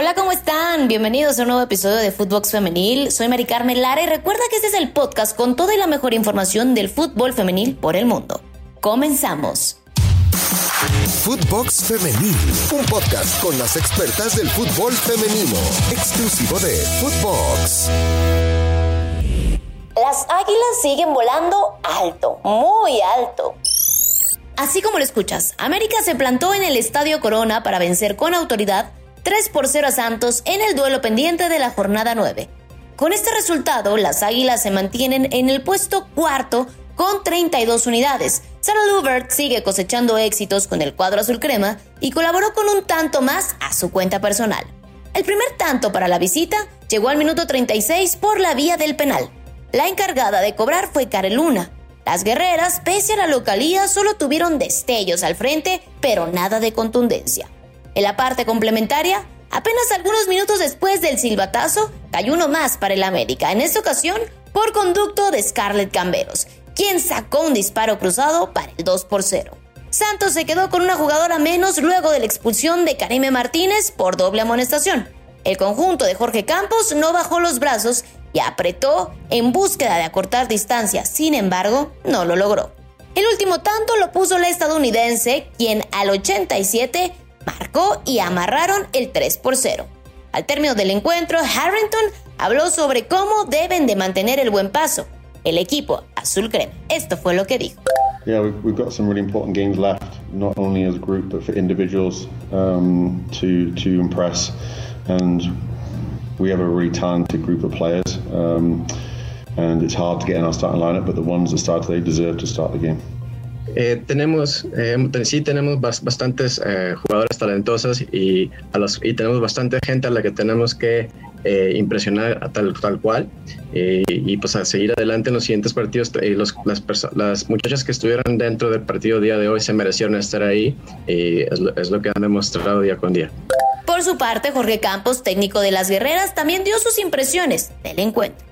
Hola, ¿cómo están? Bienvenidos a un nuevo episodio de Footbox Femenil. Soy Mari Carmen Lara y recuerda que este es el podcast con toda y la mejor información del fútbol femenil por el mundo. Comenzamos. Footbox Femenil, un podcast con las expertas del fútbol femenino, exclusivo de Footbox. Las águilas siguen volando alto, muy alto. Así como lo escuchas, América se plantó en el Estadio Corona para vencer con autoridad 3 por 0 a Santos en el duelo pendiente de la jornada 9. Con este resultado, las Águilas se mantienen en el puesto cuarto con 32 unidades. Sarah Lubert sigue cosechando éxitos con el cuadro azul crema y colaboró con un tanto más a su cuenta personal. El primer tanto para la visita llegó al minuto 36 por la vía del penal. La encargada de cobrar fue Luna. Las guerreras, pese a la localía, solo tuvieron destellos al frente, pero nada de contundencia. En la parte complementaria, apenas algunos minutos después del silbatazo, cayó uno más para el América, en esta ocasión por conducto de Scarlett Camberos, quien sacó un disparo cruzado para el 2 por 0. Santos se quedó con una jugadora menos luego de la expulsión de Karime Martínez por doble amonestación. El conjunto de Jorge Campos no bajó los brazos y apretó en búsqueda de acortar distancia, sin embargo, no lo logró. El último tanto lo puso la estadounidense, quien al 87 marcó y amarraron el 3 por 0. Al término del encuentro, Harrington habló sobre cómo deben de mantener el buen paso. El equipo azul crema. Esto fue lo que dijo. Yeah, we've, got some really important games left, not only as a group but for individuals um, to to impress. And we have a really talented group of players, um, and it's hard to get in our starting lineup. But the ones that start today deserve to start the game. Eh, tenemos, eh, sí tenemos bastantes eh, jugadoras talentosas y, a los, y tenemos bastante gente a la que tenemos que eh, impresionar a tal, tal cual y pues a seguir adelante en los siguientes partidos. Los, las, las, muchachas que estuvieron dentro del partido día de hoy se merecieron estar ahí y es lo, es lo que han demostrado día con día. Por su parte, Jorge Campos, técnico de las guerreras, también dio sus impresiones del encuentro.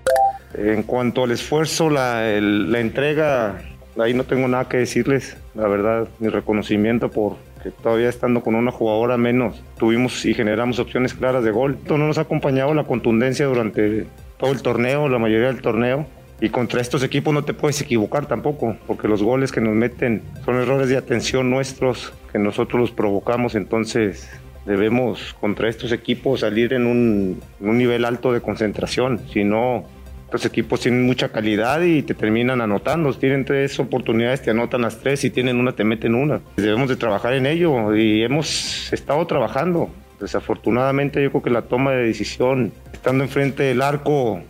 En cuanto al esfuerzo, la, la entrega ahí no tengo nada que decirles, la verdad, mi reconocimiento por que todavía estando con una jugadora menos, tuvimos y generamos opciones claras de gol. Esto no nos ha acompañado la contundencia durante todo el torneo, la mayoría del torneo. Y contra estos equipos no te puedes equivocar tampoco, porque los goles que nos meten son errores de atención nuestros que nosotros los provocamos. Entonces debemos contra estos equipos salir en un, en un nivel alto de concentración. Si no, los equipos tienen mucha calidad y te terminan anotando. Tienen tres oportunidades, te anotan las tres y tienen una, te meten una. Debemos de trabajar en ello y hemos estado trabajando. Desafortunadamente yo creo que la toma de decisión estando enfrente del arco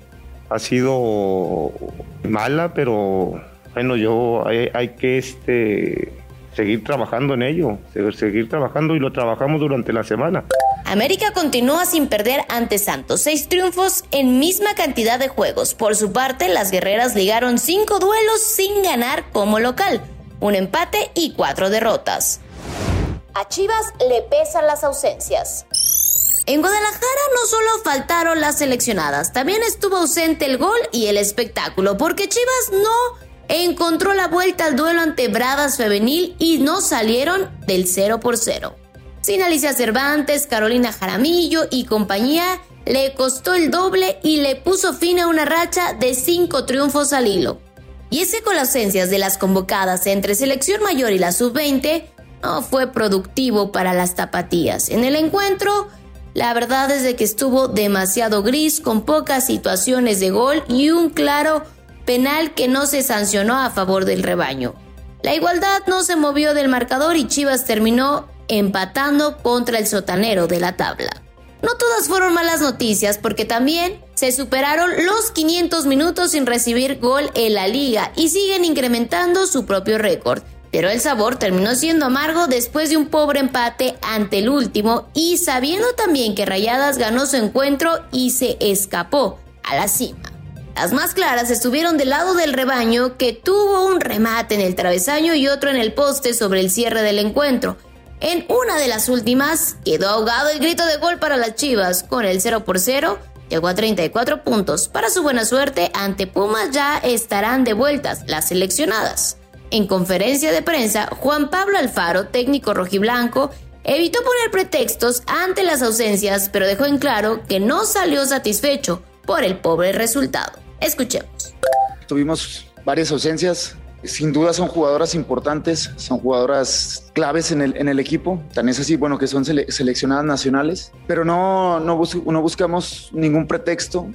ha sido mala, pero bueno, yo hay, hay que este, seguir trabajando en ello, seguir trabajando y lo trabajamos durante la semana. América continúa sin perder ante Santos, seis triunfos en misma cantidad de juegos. Por su parte, las guerreras ligaron cinco duelos sin ganar como local, un empate y cuatro derrotas. A Chivas le pesan las ausencias. En Guadalajara no solo faltaron las seleccionadas, también estuvo ausente el gol y el espectáculo, porque Chivas no encontró la vuelta al duelo ante Bravas Femenil y no salieron del 0 por 0. Sin Alicia Cervantes, Carolina Jaramillo y compañía, le costó el doble y le puso fin a una racha de cinco triunfos al hilo. Y ese con las ausencias de las convocadas entre selección mayor y la sub-20 no fue productivo para las tapatías. En el encuentro, la verdad es de que estuvo demasiado gris, con pocas situaciones de gol y un claro penal que no se sancionó a favor del rebaño. La igualdad no se movió del marcador y Chivas terminó empatando contra el sotanero de la tabla. No todas fueron malas noticias porque también se superaron los 500 minutos sin recibir gol en la liga y siguen incrementando su propio récord. Pero el sabor terminó siendo amargo después de un pobre empate ante el último y sabiendo también que Rayadas ganó su encuentro y se escapó a la cima. Las más claras estuvieron del lado del rebaño que tuvo un remate en el travesaño y otro en el poste sobre el cierre del encuentro, en una de las últimas, quedó ahogado el grito de gol para las Chivas. Con el 0 por 0, llegó a 34 puntos. Para su buena suerte, ante Pumas ya estarán de vueltas las seleccionadas. En conferencia de prensa, Juan Pablo Alfaro, técnico rojiblanco, evitó poner pretextos ante las ausencias, pero dejó en claro que no salió satisfecho por el pobre resultado. Escuchemos. Tuvimos varias ausencias, sin duda son jugadoras importantes, son jugadoras claves en el, equipo. Tan es así, bueno, que son seleccionadas nacionales, pero no, no, no buscamos ningún pretexto.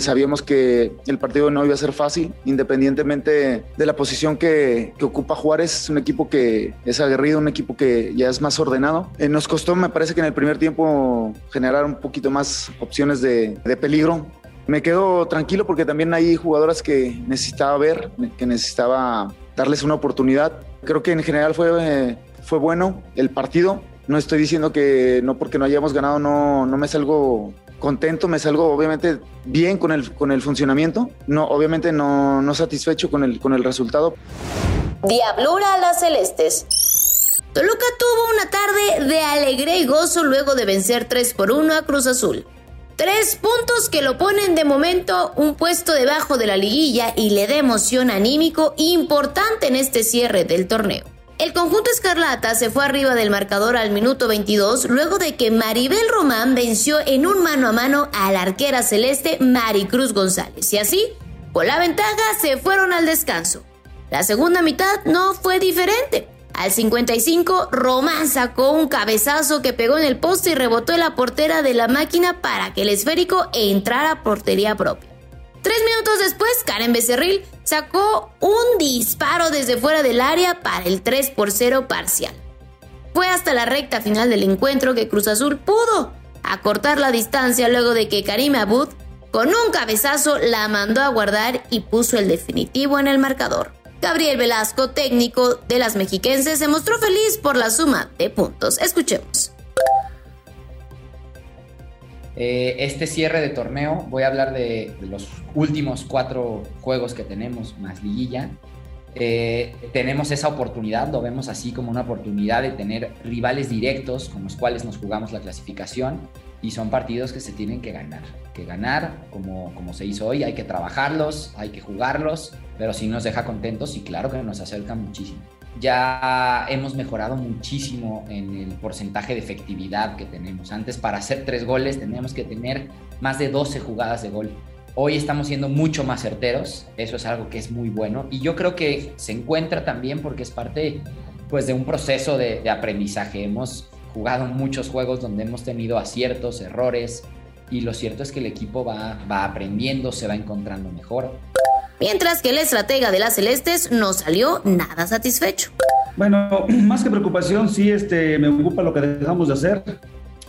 sabíamos que el partido no iba a ser fácil, independientemente de la posición que, ocupa Juárez. Es un equipo que es aguerrido, un equipo que ya es más ordenado. Eh, nos costó, me parece que en el primer tiempo, generar un poquito más opciones de peligro me quedo tranquilo porque también hay jugadoras que necesitaba ver, que necesitaba darles una oportunidad. Creo que en general fue, eh, fue bueno el partido. No estoy diciendo que no porque no hayamos ganado no, no me salgo contento, me salgo obviamente bien con el, con el funcionamiento, no, obviamente no, no satisfecho con el, con el resultado. Diablura a las celestes. Toluca tuvo una tarde de alegría y gozo luego de vencer 3 por 1 a Cruz Azul. Tres puntos que lo ponen de momento un puesto debajo de la liguilla y le da emoción anímico importante en este cierre del torneo. El conjunto escarlata se fue arriba del marcador al minuto 22 luego de que Maribel Román venció en un mano a mano a la arquera celeste Maricruz González y así, con la ventaja, se fueron al descanso. La segunda mitad no fue diferente. Al 55, Román sacó un cabezazo que pegó en el poste y rebotó en la portera de la máquina para que el esférico entrara a portería propia. Tres minutos después, Karen Becerril sacó un disparo desde fuera del área para el 3 por 0 parcial. Fue hasta la recta final del encuentro que Cruz Azul pudo acortar la distancia luego de que Karim Abud con un cabezazo la mandó a guardar y puso el definitivo en el marcador. Gabriel Velasco, técnico de las mexiquenses, se mostró feliz por la suma de puntos. Escuchemos. Eh, este cierre de torneo, voy a hablar de, los últimos cuatro juegos que tenemos, más liguilla. Eh, tenemos esa oportunidad, lo vemos así como una oportunidad de tener rivales directos con los cuales nos jugamos la clasificación y son partidos que se tienen que ganar, que ganar como, como se hizo hoy, hay que trabajarlos, hay que jugarlos, pero sí nos deja contentos y claro que nos acerca muchísimo. Ya hemos mejorado muchísimo en el porcentaje de efectividad que tenemos. Antes para hacer tres goles teníamos que tener más de 12 jugadas de gol. Hoy estamos siendo mucho más certeros, eso es algo que es muy bueno y yo creo que se encuentra también porque es parte pues de un proceso de, aprendizaje. Hemos jugado muchos juegos donde hemos tenido aciertos, errores, y lo cierto es que el equipo va, va aprendiendo, se va encontrando mejor. Mientras que el estratega de las Celestes no salió nada satisfecho. Bueno, más que preocupación, sí este, me ocupa lo que dejamos de hacer.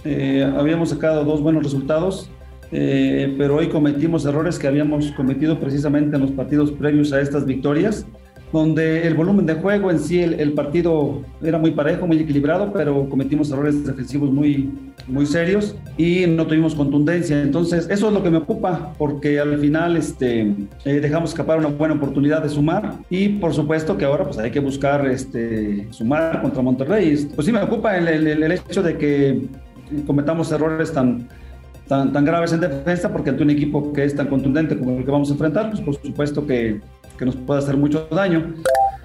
Eh, habíamos sacado dos buenos resultados, eh, pero hoy cometimos errores que habíamos cometido precisamente en los partidos previos a estas victorias donde el volumen de juego en sí, el, partido era muy parejo, muy equilibrado, pero cometimos errores defensivos muy, muy serios y no tuvimos contundencia. Entonces, eso es lo que me ocupa, porque al final este, eh, dejamos escapar una buena oportunidad de sumar y por supuesto que ahora pues hay que buscar este, sumar contra Monterrey. Pues sí me ocupa el, el, el hecho de que cometamos errores tan, tan, tan graves en defensa, porque ante un equipo que es tan contundente como el que vamos a enfrentar, pues por supuesto que que nos puede hacer mucho daño.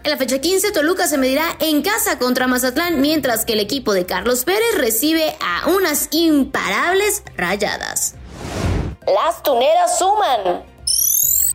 En la fecha 15, Toluca se medirá en casa contra Mazatlán, mientras que el equipo de Carlos Pérez recibe a unas imparables rayadas. Las tuneras suman.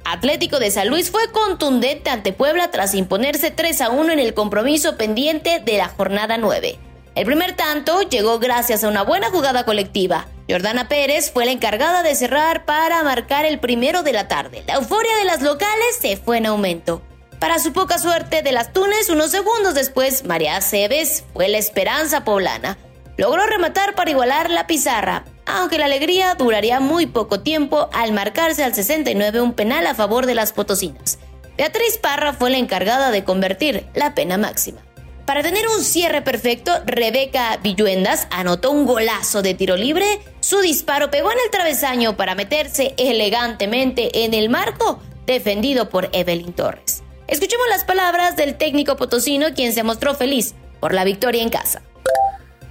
Atlético de San Luis fue contundente ante Puebla tras imponerse 3 a 1 en el compromiso pendiente de la jornada 9. El primer tanto llegó gracias a una buena jugada colectiva. Jordana Pérez fue la encargada de cerrar para marcar el primero de la tarde. La euforia de las locales se fue en aumento. Para su poca suerte de las Tunes, unos segundos después, María Aceves fue la esperanza poblana. Logró rematar para igualar la pizarra, aunque la alegría duraría muy poco tiempo al marcarse al 69 un penal a favor de las potosinas. Beatriz Parra fue la encargada de convertir la pena máxima. Para tener un cierre perfecto, Rebeca Villuendas anotó un golazo de tiro libre. Su disparo pegó en el travesaño para meterse elegantemente en el marco, defendido por Evelyn Torres. Escuchemos las palabras del técnico potosino, quien se mostró feliz por la victoria en casa.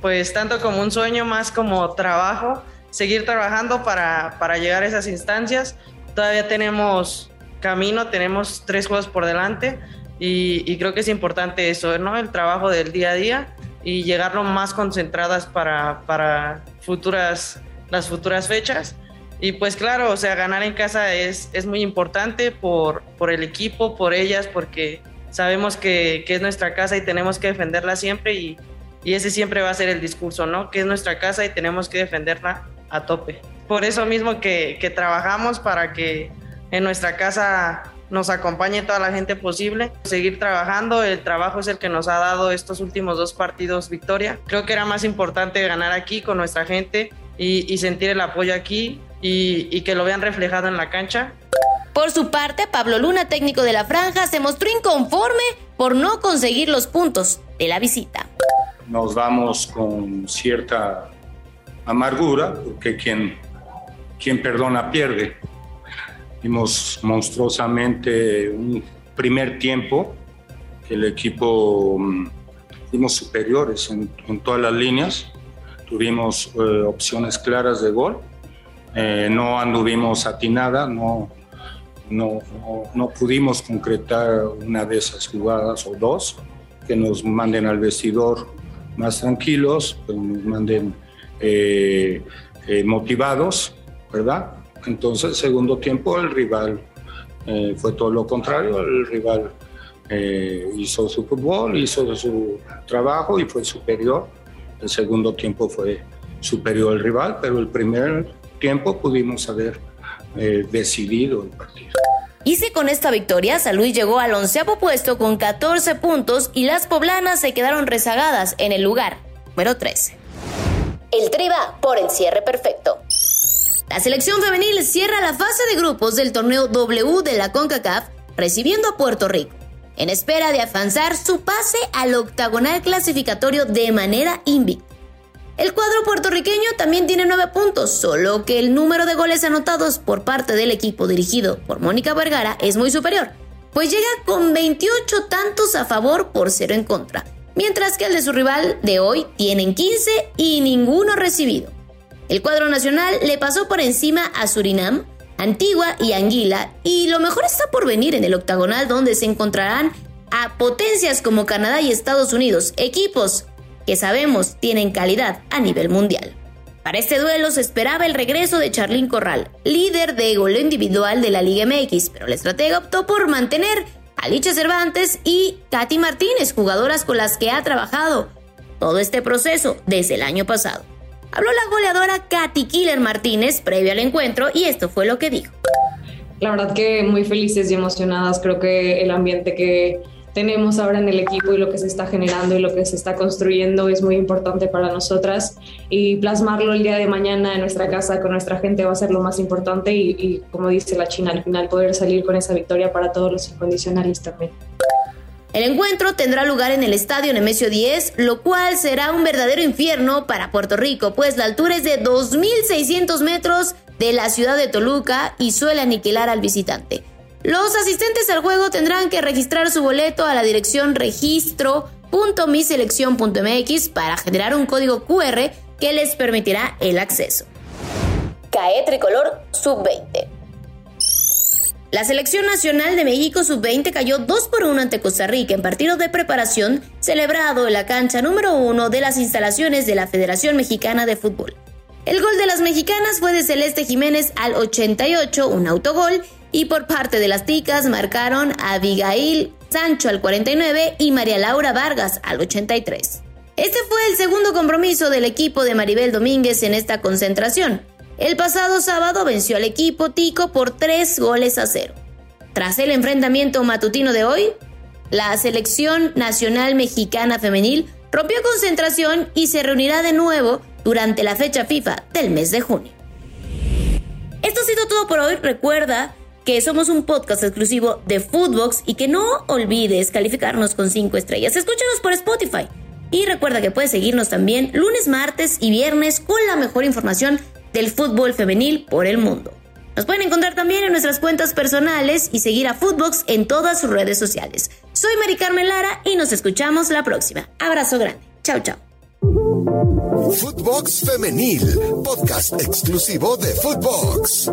Pues tanto como un sueño, más como trabajo, seguir trabajando para, para llegar a esas instancias. Todavía tenemos camino, tenemos tres juegos por delante, y, creo que es importante eso, ¿no? El trabajo del día a día y llegar lo más concentradas para, para futuras, las futuras fechas. Y pues claro, o sea, ganar en casa es, es muy importante por, por el equipo, por ellas, porque sabemos que, que, es nuestra casa y tenemos que defenderla siempre y, y, ese siempre va a ser el discurso, ¿no? Que es nuestra casa y tenemos que defenderla a tope. Por eso mismo que, que trabajamos para que en nuestra casa nos acompañe toda la gente posible, seguir trabajando, el trabajo es el que nos ha dado estos últimos dos partidos victoria. Creo que era más importante ganar aquí con nuestra gente y, y sentir el apoyo aquí y, y que lo vean reflejado en la cancha. Por su parte, Pablo Luna, técnico de la franja, se mostró inconforme por no conseguir los puntos de la visita. Nos vamos con cierta amargura, porque quien, quien perdona pierde. Vimos monstruosamente un primer tiempo que el equipo fuimos superiores en, en, todas las líneas, tuvimos eh, opciones claras de gol, eh, no anduvimos atinada, no, no, no, no, pudimos concretar una de esas jugadas o dos que nos manden al vestidor más tranquilos, que nos manden eh, motivados, ¿verdad? Entonces, segundo tiempo, el rival fue todo lo contrario, el rival hizo su fútbol, hizo su trabajo y fue superior. El segundo tiempo fue superior al rival, pero el primer tiempo pudimos haber eh, decidido el partido. Y si con esta victoria San Luis llegó al onceavo puesto con 14 puntos y las poblanas se quedaron rezagadas en el lugar número 13. El Triba por el cierre perfecto. La selección femenil cierra la fase de grupos del torneo W de la CONCACAF recibiendo a Puerto Rico, en espera de avanzar su pase al octagonal clasificatorio de manera invicta. El cuadro puertorriqueño también tiene nueve puntos, solo que el número de goles anotados por parte del equipo dirigido por Mónica Vergara es muy superior, pues llega con 28 tantos a favor por cero en contra, mientras que el de su rival de hoy tienen 15 y ninguno recibido. El cuadro nacional le pasó por encima a Surinam, Antigua y Anguila, y lo mejor está por venir en el octagonal donde se encontrarán a potencias como Canadá y Estados Unidos, equipos que sabemos tienen calidad a nivel mundial. Para este duelo se esperaba el regreso de Charlín Corral, líder de gol individual de la Liga MX, pero la estratega optó por mantener a Licha Cervantes y Katy Martínez, jugadoras con las que ha trabajado todo este proceso desde el año pasado. Habló la goleadora Katy Killer Martínez previo al encuentro y esto fue lo que dijo. La verdad que muy felices y emocionadas, creo que el ambiente que tenemos ahora en el equipo y lo que se está generando y lo que se está construyendo es muy importante para nosotras y plasmarlo el día de mañana en nuestra casa con nuestra gente va a ser lo más importante y, como dice la China, al final poder salir con esa victoria para todos los incondicionales también. El encuentro tendrá lugar en el estadio Nemesio 10, lo cual será un verdadero infierno para Puerto Rico, pues la altura es de 2.600 metros de la ciudad de Toluca y suele aniquilar al visitante. Los asistentes al juego tendrán que registrar su boleto a la dirección registro.miselección.mx para generar un código QR que les permitirá el acceso. CAE Tricolor Sub-20. La Selección Nacional de México Sub-20 cayó 2 por 1 ante Costa Rica en partido de preparación celebrado en la cancha número 1 de las instalaciones de la Federación Mexicana de Fútbol. El gol de las mexicanas fue de Celeste Jiménez al 88, un autogol, y por parte de las ticas marcaron a Abigail Sancho al 49 y María Laura Vargas al 83. Este fue el segundo compromiso del equipo de Maribel Domínguez en esta concentración. El pasado sábado venció al equipo tico por 3 goles a 0. Tras el enfrentamiento matutino de hoy, la selección nacional mexicana femenil rompió concentración y se reunirá de nuevo durante la fecha FIFA del mes de junio. Esto ha sido todo por hoy. Recuerda que somos un podcast exclusivo de Foodbox y que no olvides calificarnos con 5 estrellas. Escúchanos por Spotify. Y recuerda que puedes seguirnos también lunes, martes y viernes con la mejor información del fútbol femenil por el mundo. Nos pueden encontrar también en nuestras cuentas personales y seguir a Footbox en todas sus redes sociales. Soy Mari Carmen Lara y nos escuchamos la próxima. Abrazo grande. Chao, chao. Footbox Femenil, podcast exclusivo de Footbox.